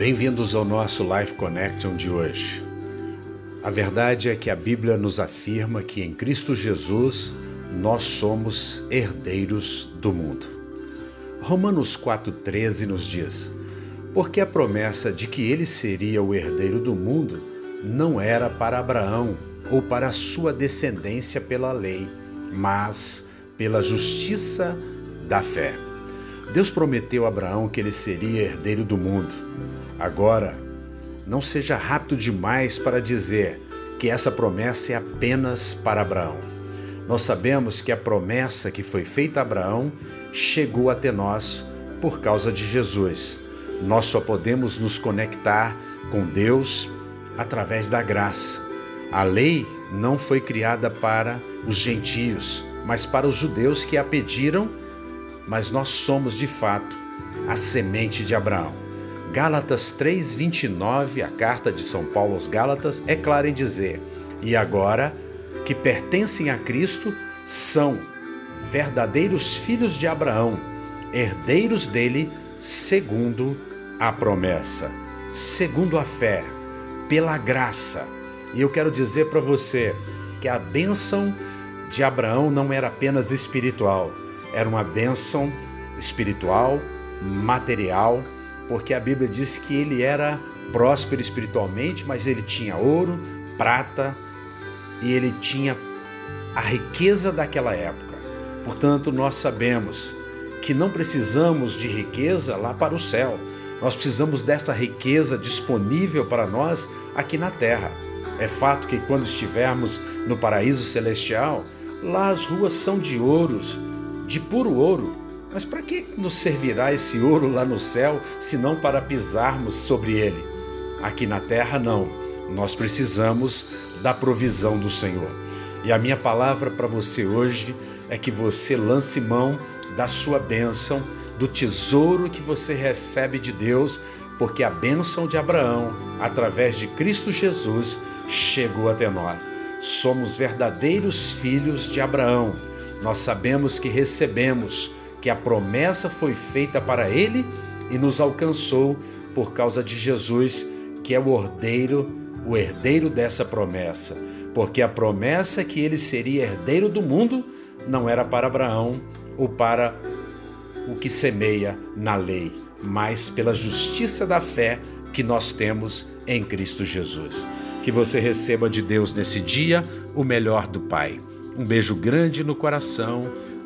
Bem-vindos ao nosso Life Connection de hoje. A verdade é que a Bíblia nos afirma que em Cristo Jesus nós somos herdeiros do mundo. Romanos 4,13 nos diz: Porque a promessa de que ele seria o herdeiro do mundo não era para Abraão ou para a sua descendência pela lei, mas pela justiça da fé. Deus prometeu a Abraão que ele seria herdeiro do mundo. Agora, não seja rápido demais para dizer que essa promessa é apenas para Abraão. Nós sabemos que a promessa que foi feita a Abraão chegou até nós por causa de Jesus. Nós só podemos nos conectar com Deus através da graça. A lei não foi criada para os gentios, mas para os judeus que a pediram mas nós somos de fato a semente de Abraão. Gálatas 3:29, a carta de São Paulo aos Gálatas é clara em dizer: "E agora que pertencem a Cristo, são verdadeiros filhos de Abraão, herdeiros dele segundo a promessa, segundo a fé, pela graça". E eu quero dizer para você que a bênção de Abraão não era apenas espiritual, era uma bênção espiritual, material, porque a Bíblia diz que ele era próspero espiritualmente, mas ele tinha ouro, prata e ele tinha a riqueza daquela época. Portanto, nós sabemos que não precisamos de riqueza lá para o céu. Nós precisamos dessa riqueza disponível para nós aqui na terra. É fato que quando estivermos no paraíso celestial, lá as ruas são de ouros, de puro ouro. Mas para que nos servirá esse ouro lá no céu, se não para pisarmos sobre ele? Aqui na terra, não. Nós precisamos da provisão do Senhor. E a minha palavra para você hoje é que você lance mão da sua bênção, do tesouro que você recebe de Deus, porque a bênção de Abraão, através de Cristo Jesus, chegou até nós. Somos verdadeiros filhos de Abraão nós sabemos que recebemos, que a promessa foi feita para ele e nos alcançou por causa de Jesus, que é o herdeiro, o herdeiro dessa promessa. Porque a promessa que ele seria herdeiro do mundo não era para Abraão ou para o que semeia na lei, mas pela justiça da fé que nós temos em Cristo Jesus. Que você receba de Deus nesse dia o melhor do Pai. Um beijo grande no coração.